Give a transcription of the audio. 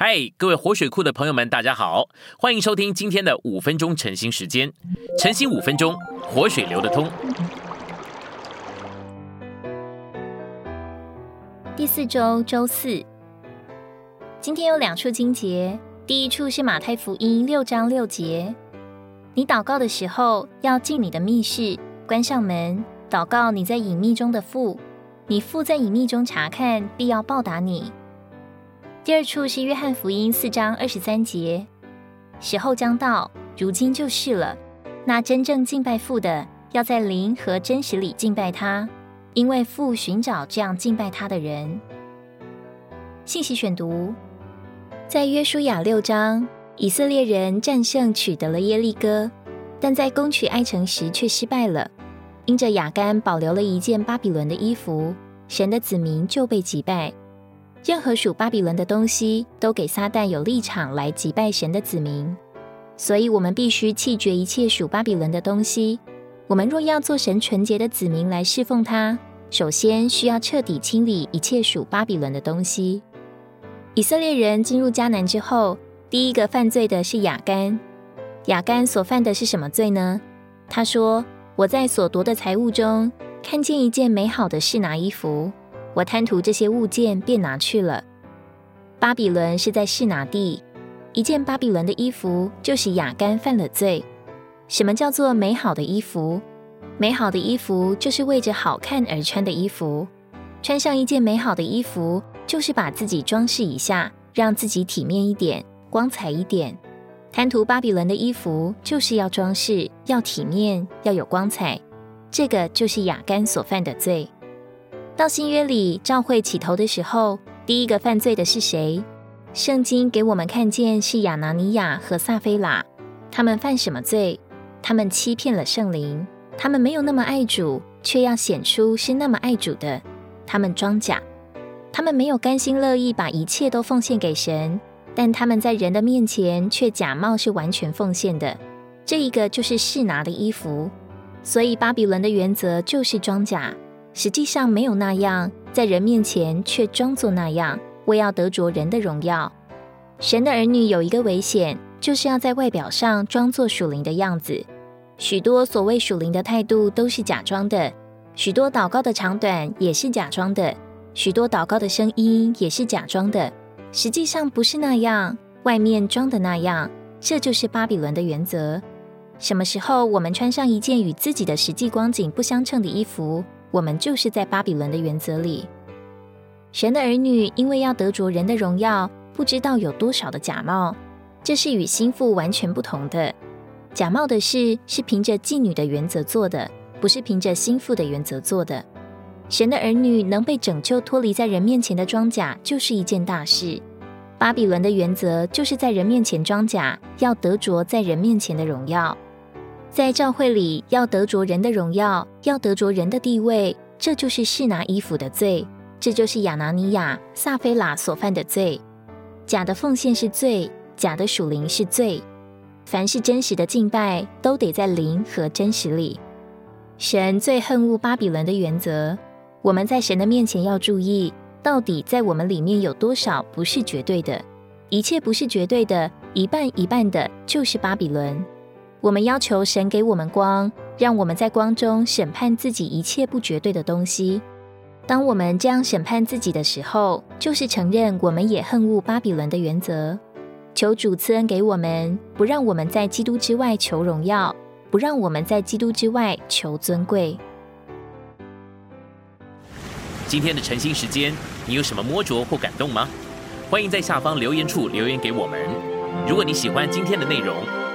嗨，各位活水库的朋友们，大家好，欢迎收听今天的五分钟晨兴时间。晨兴五分钟，活水流得通。第四周周四，今天有两处经节，第一处是马太福音六章六节：你祷告的时候，要进你的密室，关上门，祷告你在隐秘中的父，你父在隐秘中查看，必要报答你。第二处是约翰福音四章二十三节，时候将到，如今就是了。那真正敬拜父的，要在灵和真实里敬拜他，因为父寻找这样敬拜他的人。信息选读，在约书亚六章，以色列人战胜取得了耶利哥，但在攻取爱城时却失败了。因着雅干保留了一件巴比伦的衣服，神的子民就被击败。任何属巴比伦的东西，都给撒旦有立场来击败神的子民，所以我们必须弃绝一切属巴比伦的东西。我们若要做神纯洁的子民来侍奉他，首先需要彻底清理一切属巴比伦的东西。以色列人进入迦南之后，第一个犯罪的是亚干。亚干所犯的是什么罪呢？他说：“我在所夺的财物中看见一件美好的示拿衣服。”我贪图这些物件，便拿去了。巴比伦是在示拿地，一件巴比伦的衣服，就是雅干犯了罪。什么叫做美好的衣服？美好的衣服就是为着好看而穿的衣服。穿上一件美好的衣服，就是把自己装饰一下，让自己体面一点、光彩一点。贪图巴比伦的衣服，就是要装饰、要体面、要有光彩。这个就是雅干所犯的罪。到新约里召会起头的时候，第一个犯罪的是谁？圣经给我们看见是亚拿尼亚和撒菲拉。他们犯什么罪？他们欺骗了圣灵。他们没有那么爱主，却要显出是那么爱主的。他们装假。他们没有甘心乐意把一切都奉献给神，但他们在人的面前却假冒是完全奉献的。这一个就是试拿的衣服。所以巴比伦的原则就是装假。实际上没有那样，在人面前却装作那样，为要得着人的荣耀。神的儿女有一个危险，就是要在外表上装作属灵的样子。许多所谓属灵的态度都是假装的，许多祷告的长短也是假装的，许多祷告的声音也是假装的。实际上不是那样，外面装的那样。这就是巴比伦的原则。什么时候我们穿上一件与自己的实际光景不相称的衣服？我们就是在巴比伦的原则里，神的儿女因为要得着人的荣耀，不知道有多少的假冒，这是与心腹完全不同的。假冒的事是凭着妓女的原则做的，不是凭着心腹的原则做的。神的儿女能被拯救脱离在人面前的装甲，就是一件大事。巴比伦的原则就是在人面前装甲，要得着在人面前的荣耀。在教会里，要得着人的荣耀，要得着人的地位，这就是试拿衣服的罪，这就是亚拿尼亚、撒菲拉所犯的罪。假的奉献是罪，假的属灵是罪。凡是真实的敬拜，都得在灵和真实里。神最恨恶巴比伦的原则，我们在神的面前要注意，到底在我们里面有多少不是绝对的？一切不是绝对的，一半一半的，就是巴比伦。我们要求神给我们光，让我们在光中审判自己一切不绝对的东西。当我们这样审判自己的时候，就是承认我们也恨恶巴比伦的原则。求主赐恩给我们，不让我们在基督之外求荣耀，不让我们在基督之外求尊贵。今天的晨兴时间，你有什么摸着或感动吗？欢迎在下方留言处留言给我们。如果你喜欢今天的内容，